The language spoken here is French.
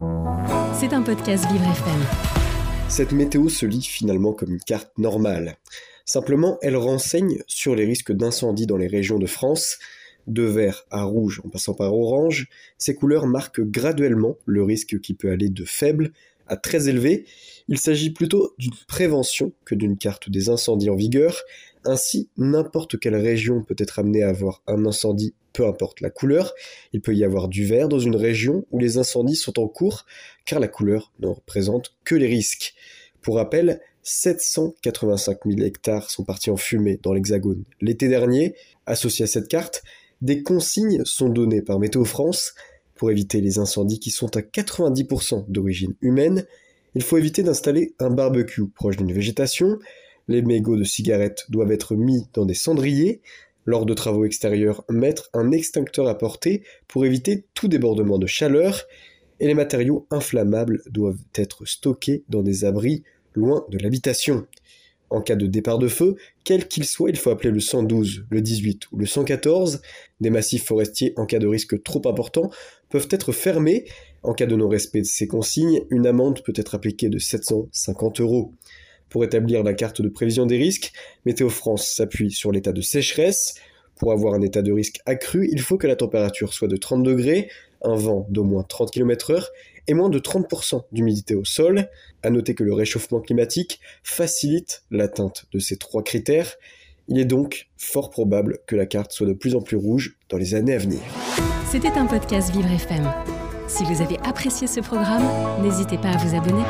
C'est un podcast Vivre FM. Cette météo se lit finalement comme une carte normale. Simplement, elle renseigne sur les risques d'incendie dans les régions de France. De vert à rouge en passant par orange, ces couleurs marquent graduellement le risque qui peut aller de faible très élevé. Il s'agit plutôt d'une prévention que d'une carte des incendies en vigueur. Ainsi, n'importe quelle région peut être amenée à avoir un incendie, peu importe la couleur. Il peut y avoir du vert dans une région où les incendies sont en cours, car la couleur ne représente que les risques. Pour rappel, 785 000 hectares sont partis en fumée dans l'Hexagone l'été dernier. Associé à cette carte, des consignes sont données par Météo France pour éviter les incendies qui sont à 90% d'origine humaine. Il faut éviter d'installer un barbecue proche d'une végétation. Les mégots de cigarettes doivent être mis dans des cendriers. Lors de travaux extérieurs, mettre un extincteur à portée pour éviter tout débordement de chaleur. Et les matériaux inflammables doivent être stockés dans des abris loin de l'habitation. En cas de départ de feu, quel qu'il soit, il faut appeler le 112, le 18 ou le 114. Des massifs forestiers, en cas de risque trop important, peuvent être fermés. En cas de non-respect de ces consignes, une amende peut être appliquée de 750 euros. Pour établir la carte de prévision des risques, Météo France s'appuie sur l'état de sécheresse. Pour avoir un état de risque accru, il faut que la température soit de 30 degrés, un vent d'au moins 30 km/h et moins de 30% d'humidité au sol. À noter que le réchauffement climatique facilite l'atteinte de ces trois critères. Il est donc fort probable que la carte soit de plus en plus rouge dans les années à venir. C'était un podcast Vivre FM. Si vous avez apprécié ce programme, n'hésitez pas à vous abonner.